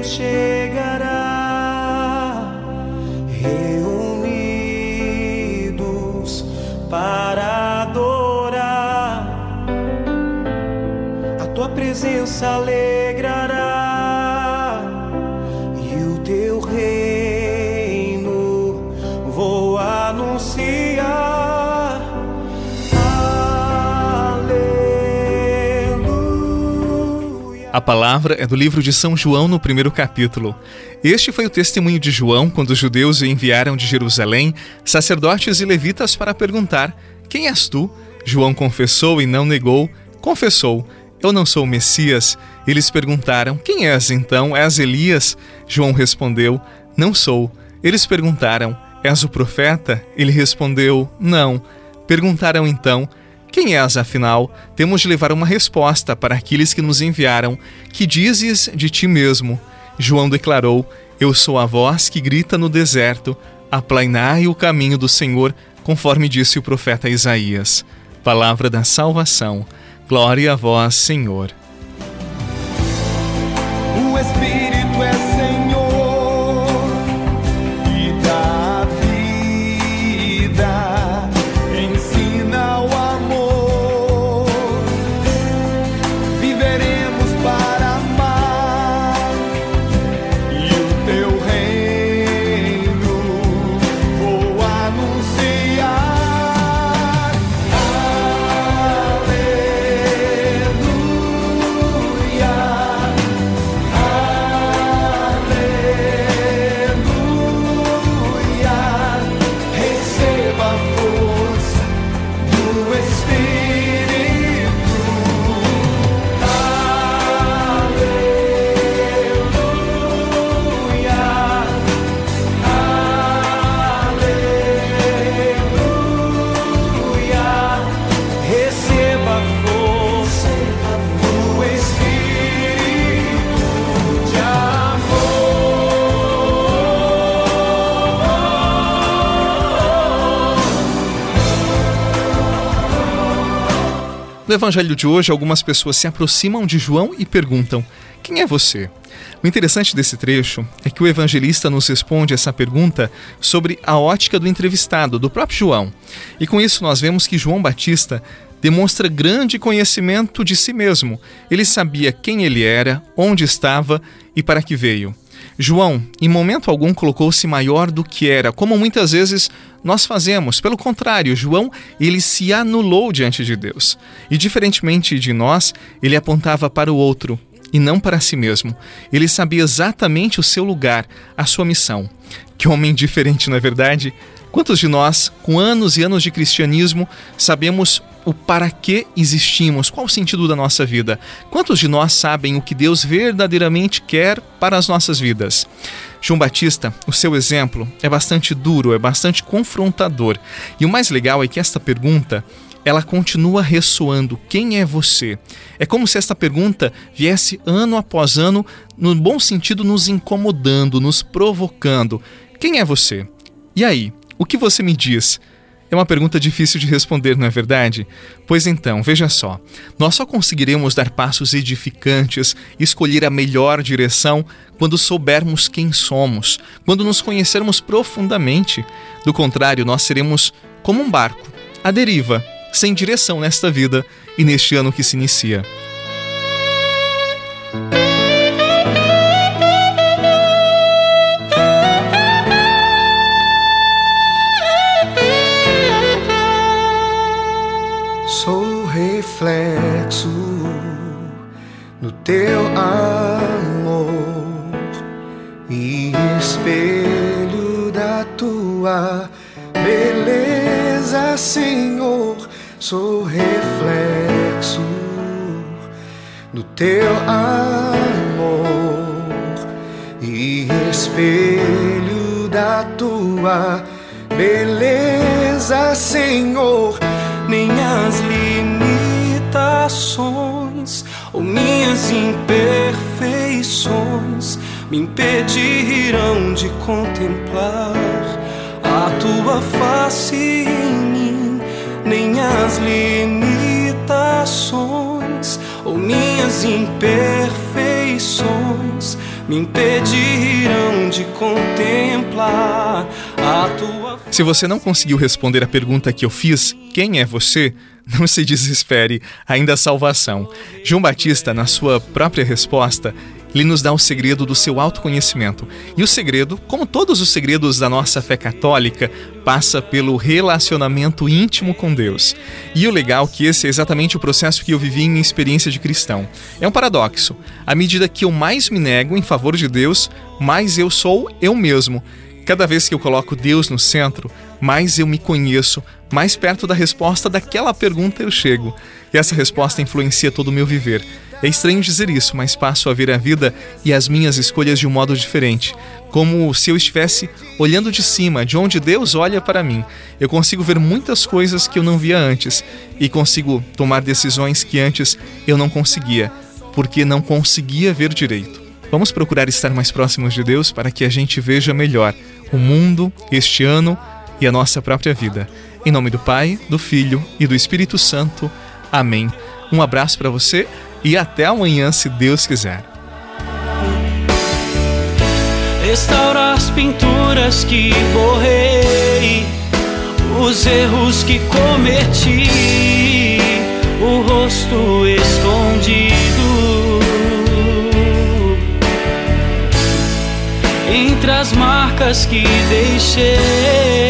Deus chegará, reunidos para adorar. A tua presença alegrará A palavra é do livro de São João, no primeiro capítulo. Este foi o testemunho de João quando os judeus o enviaram de Jerusalém sacerdotes e levitas para perguntar: Quem és tu? João confessou e não negou. Confessou: Eu não sou o Messias. Eles perguntaram: Quem és então? És Elias? João respondeu: Não sou. Eles perguntaram: És o profeta? Ele respondeu: Não. Perguntaram então: quem és, afinal? Temos de levar uma resposta para aqueles que nos enviaram. Que dizes de ti mesmo? João declarou: Eu sou a voz que grita no deserto, aplainai o caminho do Senhor, conforme disse o profeta Isaías. Palavra da salvação. Glória a vós, Senhor. No evangelho de hoje, algumas pessoas se aproximam de João e perguntam: Quem é você? O interessante desse trecho é que o evangelista nos responde essa pergunta sobre a ótica do entrevistado, do próprio João. E com isso nós vemos que João Batista demonstra grande conhecimento de si mesmo. Ele sabia quem ele era, onde estava e para que veio. João, em momento algum, colocou-se maior do que era, como muitas vezes nós fazemos. Pelo contrário, João, ele se anulou diante de Deus. E diferentemente de nós, ele apontava para o outro e não para si mesmo. Ele sabia exatamente o seu lugar, a sua missão. Que homem diferente, não é verdade? Quantos de nós, com anos e anos de cristianismo, sabemos o para que existimos, qual o sentido da nossa vida? Quantos de nós sabem o que Deus verdadeiramente quer para as nossas vidas? João Batista, o seu exemplo é bastante duro, é bastante confrontador. E o mais legal é que esta pergunta ela continua ressoando. Quem é você? É como se esta pergunta viesse ano após ano, no bom sentido, nos incomodando, nos provocando. Quem é você? E aí, o que você me diz? É uma pergunta difícil de responder, não é verdade? Pois então, veja só: nós só conseguiremos dar passos edificantes, escolher a melhor direção, quando soubermos quem somos, quando nos conhecermos profundamente. Do contrário, nós seremos como um barco, à deriva, sem direção nesta vida e neste ano que se inicia. Tua beleza, Senhor. Sou reflexo do teu amor e espelho da tua beleza, Senhor. Nem as limitações ou minhas imperfeições me impedirão de contemplar tua face em mim. Nem as limitações ou minhas imperfeições me impedirão de contemplar a tua. Se você não conseguiu responder a pergunta que eu fiz, quem é você? Não se desespere, ainda há salvação. João Batista, na sua própria resposta, ele nos dá o segredo do seu autoconhecimento. E o segredo, como todos os segredos da nossa fé católica, passa pelo relacionamento íntimo com Deus. E o legal é que esse é exatamente o processo que eu vivi em minha experiência de cristão. É um paradoxo. À medida que eu mais me nego em favor de Deus, mais eu sou eu mesmo. Cada vez que eu coloco Deus no centro, mais eu me conheço, mais perto da resposta daquela pergunta eu chego. E essa resposta influencia todo o meu viver. É estranho dizer isso, mas passo a ver a vida e as minhas escolhas de um modo diferente, como se eu estivesse olhando de cima, de onde Deus olha para mim. Eu consigo ver muitas coisas que eu não via antes e consigo tomar decisões que antes eu não conseguia, porque não conseguia ver direito. Vamos procurar estar mais próximos de Deus para que a gente veja melhor o mundo, este ano e a nossa própria vida. Em nome do Pai, do Filho e do Espírito Santo. Amém. Um abraço para você e até amanhã, se Deus quiser. Restaura as pinturas que borrei, os erros que cometi, o rosto escondido. Entre as marcas que deixei.